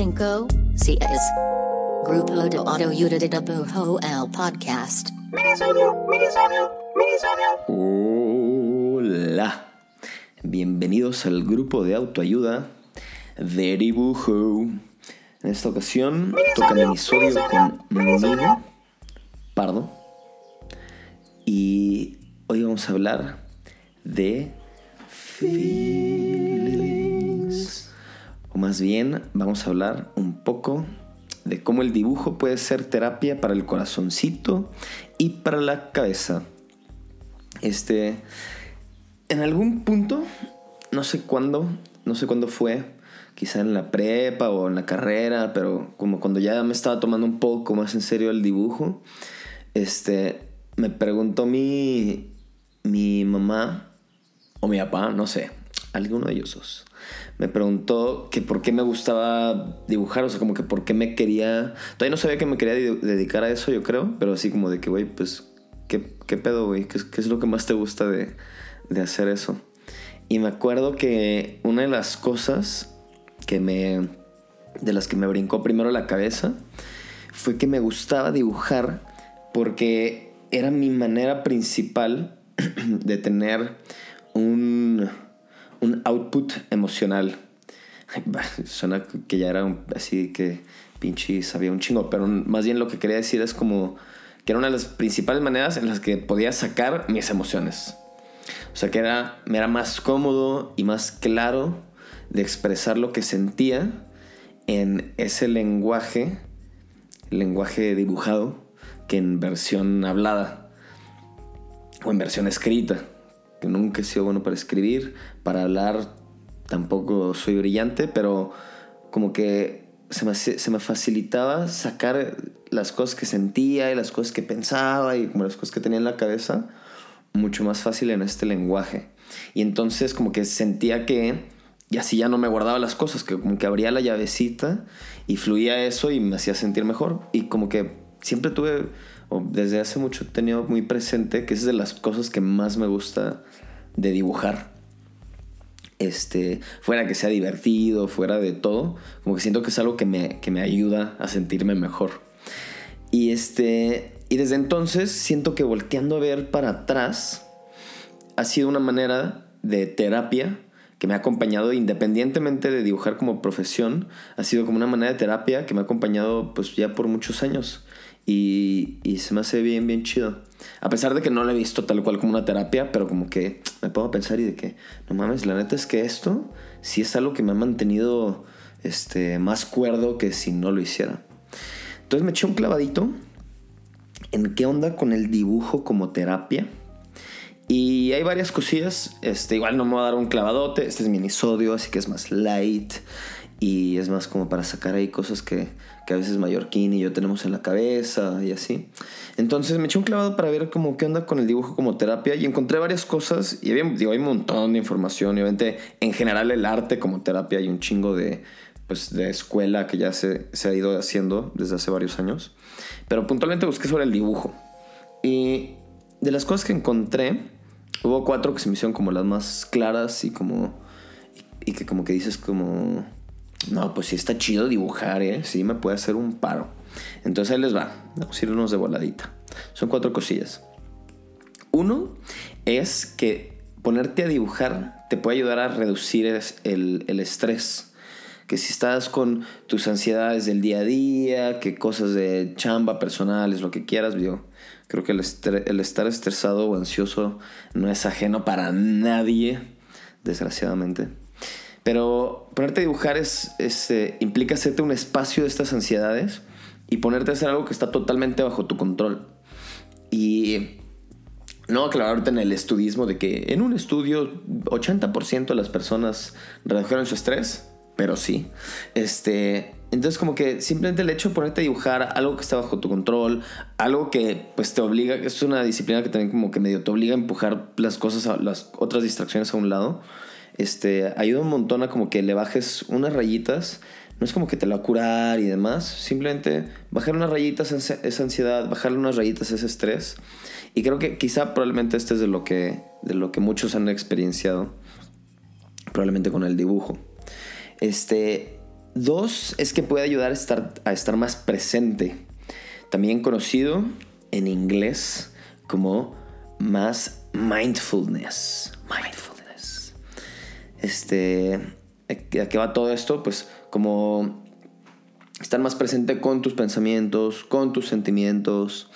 tres, cuatro, cinco, cinco, seis. Grupo de Dibujo el podcast. Hola, bienvenidos al grupo de autoayuda de dibujo. En esta ocasión toca minisodio con Nino Pardo y hoy vamos a hablar de. Más bien, vamos a hablar un poco de cómo el dibujo puede ser terapia para el corazoncito y para la cabeza. Este, en algún punto, no sé cuándo, no sé cuándo fue, quizá en la prepa o en la carrera, pero como cuando ya me estaba tomando un poco más en serio el dibujo, este, me preguntó mi, mi mamá o mi papá, no sé, alguno de ellos dos. Me preguntó que por qué me gustaba dibujar, o sea, como que por qué me quería... Todavía no sabía que me quería dedicar a eso, yo creo, pero así como de que, güey, pues, ¿qué, ¿qué, pedo, güey? ¿Qué, ¿Qué, es lo que más te gusta de, de hacer eso? Y me acuerdo que una de las cosas que me... de las que me brincó primero la cabeza fue que me gustaba dibujar porque era mi manera principal de tener un, un output emocional. Suena que ya era así que pinche sabía un chingo, pero más bien lo que quería decir es como que era una de las principales maneras en las que podía sacar mis emociones. O sea que era, me era más cómodo y más claro de expresar lo que sentía en ese lenguaje, lenguaje dibujado, que en versión hablada o en versión escrita que nunca he sido bueno para escribir, para hablar tampoco soy brillante, pero como que se me, se me facilitaba sacar las cosas que sentía y las cosas que pensaba y como las cosas que tenía en la cabeza mucho más fácil en este lenguaje. Y entonces como que sentía que, y así ya no me guardaba las cosas, que como que abría la llavecita y fluía eso y me hacía sentir mejor. Y como que siempre tuve o desde hace mucho he tenido muy presente que es de las cosas que más me gusta de dibujar. Este, fuera que sea divertido, fuera de todo, como que siento que es algo que me, que me ayuda a sentirme mejor. Y este, y desde entonces siento que volteando a ver para atrás ha sido una manera de terapia que me ha acompañado independientemente de dibujar como profesión, ha sido como una manera de terapia que me ha acompañado pues ya por muchos años. Y, se me hace bien, bien chido. A pesar de que no lo he visto tal cual como una terapia, pero como que me puedo pensar y de que, no mames, la neta es que esto sí es algo que me ha mantenido este, más cuerdo que si no lo hiciera. Entonces me eché un clavadito en qué onda con el dibujo como terapia. Y hay varias cosillas. Este, igual no me voy a dar un clavadote. Este es minisodio, así que es más light. Y es más como para sacar ahí cosas que, que a veces Mallorquín y yo tenemos en la cabeza y así. Entonces me eché un clavado para ver como qué onda con el dibujo como terapia y encontré varias cosas y había, digo, hay un montón de información y obviamente en general el arte como terapia hay un chingo de, pues, de escuela que ya se, se ha ido haciendo desde hace varios años. Pero puntualmente busqué sobre el dibujo. Y de las cosas que encontré, hubo cuatro que se me hicieron como las más claras y como... Y que como que dices como no, pues sí está chido dibujar, ¿eh? Sí me puede hacer un paro. Entonces ahí les va. A irnos de voladita. Son cuatro cosillas. Uno es que ponerte a dibujar te puede ayudar a reducir el, estrés. Que si estás con tus ansiedades del día a día, que cosas de chamba personales, lo que quieras, yo creo que el estar estresado o ansioso no es ajeno para nadie, desgraciadamente. Pero ponerte a dibujar es, eh, implica hacerte un espacio de estas ansiedades y ponerte a hacer algo que está totalmente bajo tu control. Y no aclararte en el estudismo de que en un estudio 80% de las personas redujeron su estrés, pero sí. Este, entonces como que simplemente el hecho de ponerte a dibujar algo que está bajo tu control, algo que pues te obliga, es una disciplina que también como que medio te obliga a empujar las cosas, a, las otras distracciones a un lado este, ayuda un montón a como que le bajes unas rayitas. No es como que te la va a curar y demás. Simplemente bajar unas rayitas esa ansiedad, bajarle unas rayitas ese estrés. Y creo que quizá probablemente este es de lo que, de lo que muchos han experienciado. Probablemente con el dibujo. Este, dos es que puede ayudar a estar, a estar más presente. También conocido en inglés como más mindfulness. Mindfulness. Este, ¿a qué va todo esto? Pues como estar más presente con tus pensamientos, con tus sentimientos.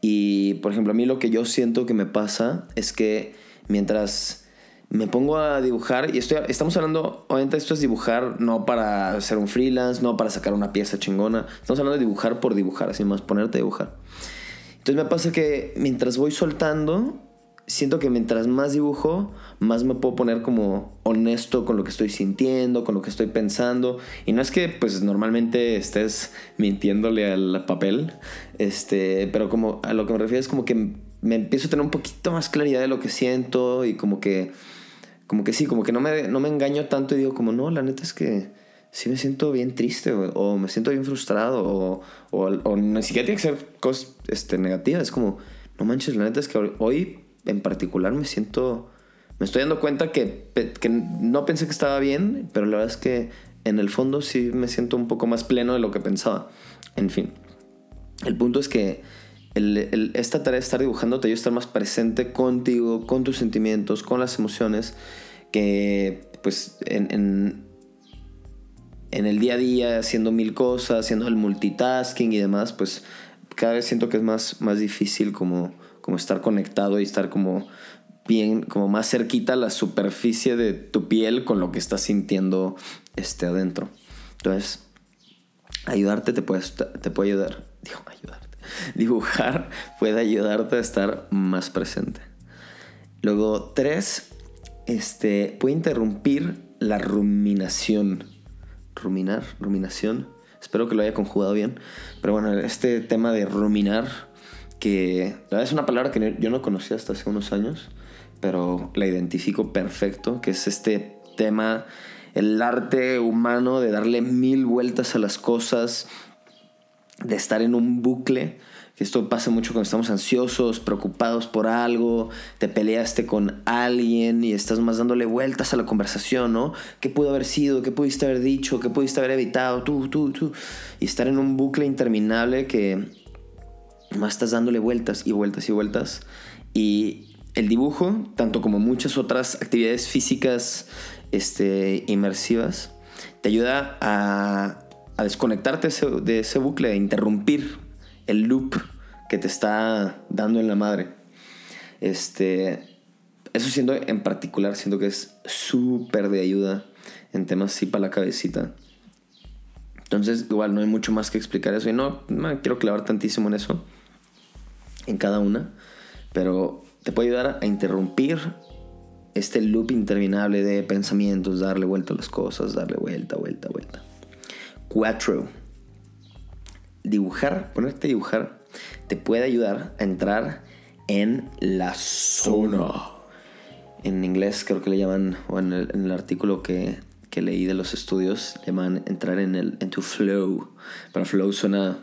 Y, por ejemplo, a mí lo que yo siento que me pasa es que mientras me pongo a dibujar, y estoy, estamos hablando, obviamente esto es dibujar no para hacer un freelance, no para sacar una pieza chingona, estamos hablando de dibujar por dibujar, así más ponerte a dibujar. Entonces me pasa que mientras voy soltando, siento que mientras más dibujo, más me puedo poner como honesto con lo que estoy sintiendo, con lo que estoy pensando. Y no es que pues normalmente estés mintiéndole al papel, este, pero como a lo que me refiero es como que me empiezo a tener un poquito más claridad de lo que siento y como que como que sí, como que no me, no me engaño tanto y digo como, no, la neta es que sí me siento bien triste o, me siento bien frustrado o, o, o, ni siquiera tiene que ser cosas este, negativas. Es como, no manches, la neta es que hoy en particular me siento, me estoy dando cuenta que, que no pensé que estaba bien, pero la verdad es que en el fondo sí me siento un poco más pleno de lo que pensaba. En fin, el punto es que esta tarea de estar dibujando te estar más presente contigo, con tus sentimientos, con las emociones, que pues en, en, en, el día a día, haciendo mil cosas, haciendo el multitasking y demás, pues cada vez siento que es más, más difícil como, como estar conectado y estar como bien, como más cerquita a la superficie de tu piel con lo que estás sintiendo este, adentro. Entonces, ayudarte te puede, te puede ayudar. Digo, ayudar dibujar puede ayudarte a estar más presente. Luego, tres, este, puede interrumpir la ruminación. Ruminar, ruminación. Espero que lo haya conjugado bien. Pero bueno, este tema de ruminar, que es una palabra que yo no conocía hasta hace unos años, pero la identifico perfecto, que es este tema, el arte humano de darle mil vueltas a las cosas, de estar en un bucle. Que esto pasa mucho cuando estamos ansiosos, preocupados por algo, te peleaste con alguien y estás más dándole vueltas a la conversación, ¿no? ¿Qué pudo haber sido? ¿Qué pudiste haber dicho? ¿Qué pudiste haber evitado? Tú, tú, tú. Y estar en un bucle interminable que más estás dándole vueltas y vueltas y vueltas. Y el dibujo, tanto como muchas otras actividades físicas este, inmersivas, te ayuda a a desconectarte de ese bucle, a interrumpir el loop que te está dando en la madre. Este, eso siendo en particular, siento que es súper de ayuda en temas así para la cabecita. Entonces, igual no hay mucho más que explicar eso. Y no, no quiero clavar tantísimo en eso, en cada una. Pero te puede ayudar a interrumpir este loop interminable de pensamientos, darle vuelta a las cosas, darle vuelta, vuelta, vuelta. 4. Dibujar, ponerte a dibujar, te puede ayudar a entrar en la zona. En inglés creo que le llaman, o en el, artículo que, leí de los estudios, le llaman entrar en, el, en tu flow. Pero flow suena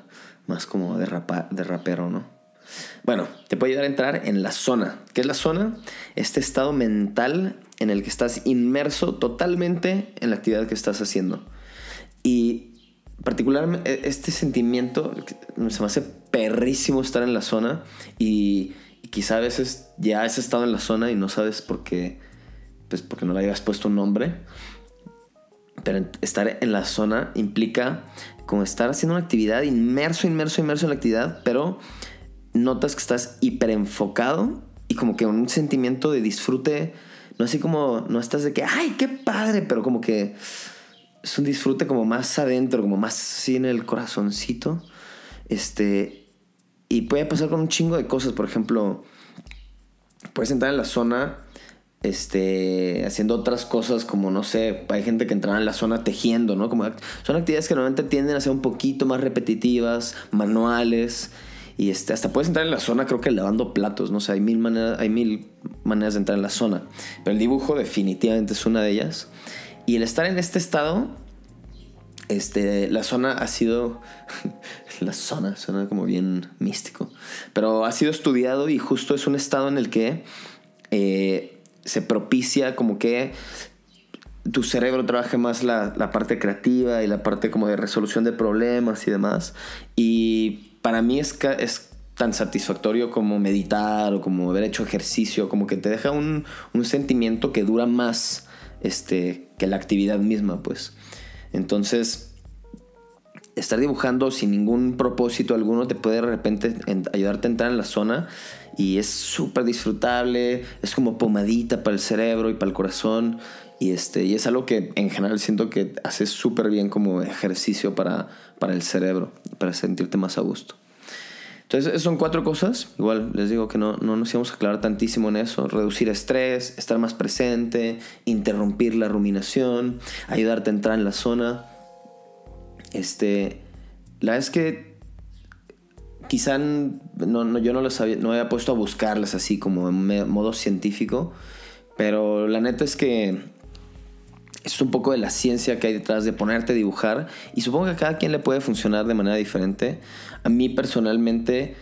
más como de, de rapero, ¿no? Bueno, te puede ayudar a entrar en la zona. ¿Qué es la zona? Este estado mental en el que estás inmerso totalmente en la actividad que estás haciendo. Y particularmente este sentimiento se me hace perrísimo estar en la zona y, quizá a veces ya has estado en la zona y no sabes por qué, pues porque no le hayas puesto un nombre. Pero estar en la zona implica como estar haciendo una actividad inmerso, inmerso, inmerso en la actividad, pero notas que estás hiper enfocado y como que un sentimiento de disfrute, no así como, no estás de que, ay, qué padre, pero como que es un disfrute como más adentro, como más así en el corazoncito. Este, y puede pasar con un chingo de cosas. Por ejemplo, puedes entrar en la zona este, haciendo otras cosas como, no sé, hay gente que entra en la zona tejiendo, ¿no? Como, son actividades que normalmente tienden a ser un poquito más repetitivas, manuales. Y este, hasta puedes entrar en la zona, creo que lavando platos, no sé, hay mil, maneras, hay mil maneras de entrar en la zona. Pero el dibujo definitivamente es una de ellas. Y el estar en este estado, este, la zona ha sido, la zona suena como bien místico, pero ha sido estudiado y justo es un estado en el que eh, se propicia como que tu cerebro trabaje más la, la, parte creativa y la parte como de resolución de problemas y demás. Y para mí es, tan satisfactorio como meditar o como haber hecho ejercicio, como que te deja un, un sentimiento que dura más este, que la actividad misma, pues. Entonces, estar dibujando sin ningún propósito alguno te puede de repente ayudarte a entrar en la zona y es súper disfrutable, es como pomadita para el cerebro y para el corazón y, este, y es algo que en general siento que hace súper bien como ejercicio para, para el cerebro, para sentirte más a gusto. Entonces, son cuatro cosas. Igual les digo que no, no nos íbamos a aclarar tantísimo en eso. Reducir estrés, estar más presente, interrumpir la ruminación, ayudarte a entrar en la zona. Este, la verdad es que quizá no, yo no les había, no había puesto a buscarlas así como en modo científico, pero la neta es que es un poco de la ciencia que hay detrás de ponerte a dibujar y supongo que a cada quien le puede funcionar de manera diferente. A mí personalmente,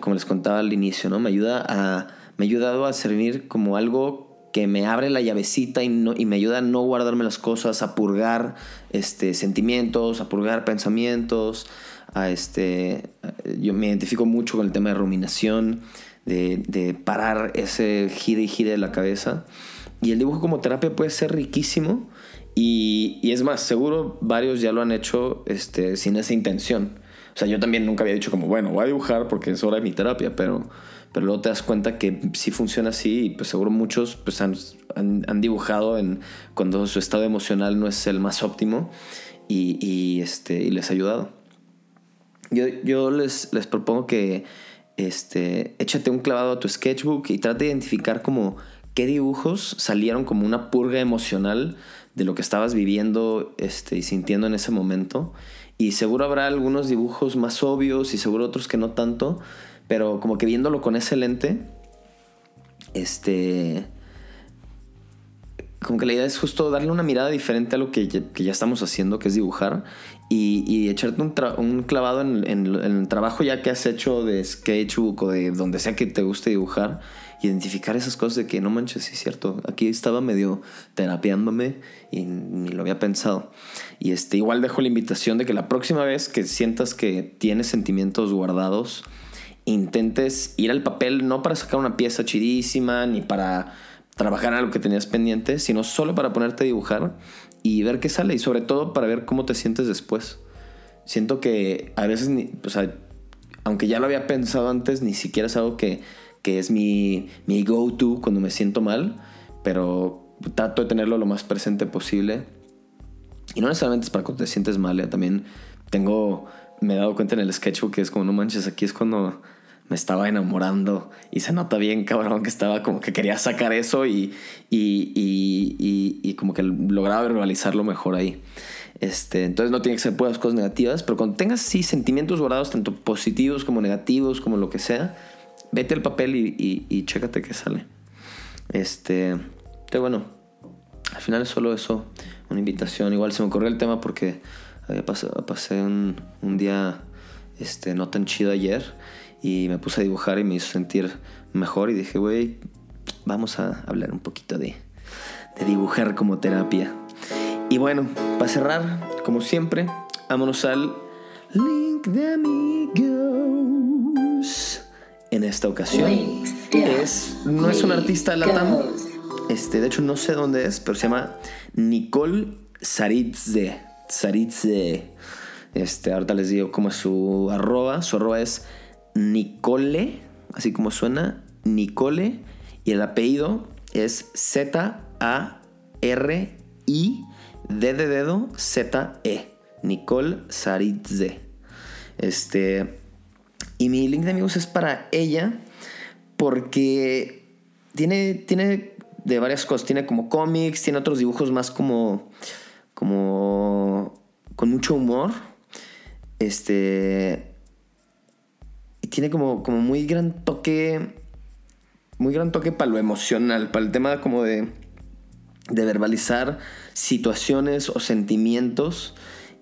como les contaba al inicio, ¿no? me, ayuda a, me ha ayudado a servir como algo que me abre la llavecita y, no, y me ayuda a no guardarme las cosas, a purgar este, sentimientos, a purgar pensamientos. A este, yo me identifico mucho con el tema de ruminación, de, de parar ese gire y gire de la cabeza. Y el dibujo como terapia puede ser riquísimo y, y, es más, seguro varios ya lo han hecho este, sin esa intención. O sea, yo también nunca había dicho como, bueno, voy a dibujar porque es hora de mi terapia, pero, pero luego te das cuenta que sí funciona así y pues seguro muchos pues han, han, dibujado en, cuando su estado emocional no es el más óptimo y, y este, y les ha ayudado. Yo, yo les, les propongo que este, échate un clavado a tu sketchbook y trate de identificar como qué dibujos salieron como una purga emocional de lo que estabas viviendo este, y sintiendo en ese momento. Y seguro habrá algunos dibujos más obvios y seguro otros que no tanto, pero como que viéndolo con ese lente, este, como que la idea es justo darle una mirada diferente a lo que ya, estamos haciendo, que es dibujar, y, echarte un, clavado en, en, el trabajo ya que has hecho de sketchbook o de donde sea que te guste dibujar identificar esas cosas de que no manches, sí cierto, aquí estaba medio terapiándome y ni lo había pensado. Y este, igual dejo la invitación de que la próxima vez que sientas que tienes sentimientos guardados, intentes ir al papel no para sacar una pieza chidísima ni para trabajar en algo que tenías pendiente, sino solo para ponerte a dibujar y ver qué sale y sobre todo para ver cómo te sientes después. Siento que a veces, o sea, aunque ya lo había pensado antes, ni siquiera es algo que que es mi, mi go-to cuando me siento mal, pero trato de tenerlo lo más presente posible. Y no necesariamente es para cuando te sientes mal, ¿eh? también tengo, me he dado cuenta en el sketchbook que es como, no manches, aquí es cuando me estaba enamorando y se nota bien, cabrón, que estaba como que quería sacar eso y, y, y, y como que lograba verbalizarlo mejor ahí. Este, entonces no tiene que ser puras cosas negativas, pero cuando tengas sí sentimientos guardados, tanto positivos como negativos, como lo que sea, vete al papel y, chécate qué sale. Este, pero bueno, al final es solo eso, una invitación. Igual se me ocurrió el tema porque había pasé un, un, día este, no tan chido ayer y me puse a dibujar y me hizo sentir mejor y dije, güey, vamos a hablar un poquito de, de dibujar como terapia. Y bueno, para cerrar, como siempre, vámonos al link de amigos en esta ocasión es no es un artista latam. Este, de hecho no sé dónde es, pero se llama Nicole Saritze. Saritze. Este, ahorita les digo cómo es su arroba. Su arroba es Nicole, así como suena, Nicole. Y el apellido es Z-A-R-I D de dedo Z-E. Nicole Saritze. Este, y mi link de amigos es para ella porque tiene, tiene de varias cosas. Tiene como cómics, tiene otros dibujos más como, como con mucho humor. Este... Tiene como, como muy gran toque, muy gran toque para lo emocional, para el tema como de, de verbalizar situaciones o sentimientos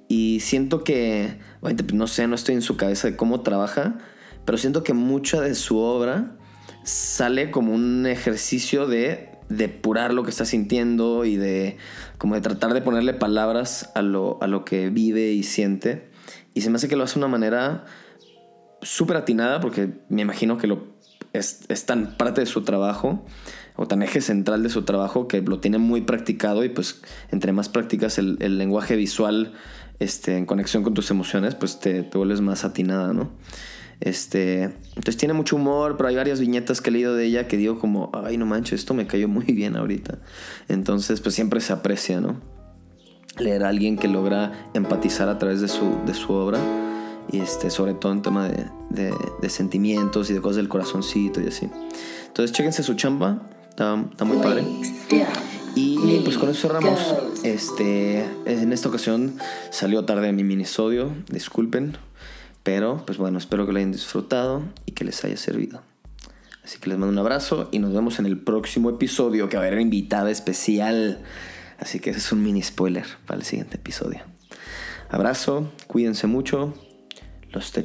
y siento que, pues, no sé, no estoy en su cabeza de cómo trabaja, pero siento que mucha de su obra sale como un ejercicio de depurar lo que está sintiendo y de como de tratar de ponerle palabras a lo, a lo que vive y siente. Y se me hace que lo hace de una manera súper atinada porque me imagino que lo es, es, tan parte de su trabajo o tan eje central de su trabajo que lo tiene muy practicado y pues entre más practicas el, lenguaje visual este, en conexión con tus emociones, pues te, te vuelves más atinada, ¿no? Este, entonces tiene mucho humor, pero hay varias viñetas que he leído de ella que digo como, ay no manches, esto me cayó muy bien ahorita. Entonces pues siempre se aprecia, ¿no? Leer a alguien que logra empatizar a través de su, de su obra y este, sobre todo en tema de, de, de, sentimientos y de cosas del corazoncito y así. Entonces chéquense su chamba, está, está muy padre. Y pues con eso cerramos. Este, en esta ocasión salió tarde mi minisodio, disculpen. Pero, pues bueno, espero que lo hayan disfrutado y que les haya servido. Así que les mando un abrazo y nos vemos en el próximo episodio que va a haber invitada especial. Así que ese es un mini spoiler para el siguiente episodio. Abrazo, cuídense mucho, los te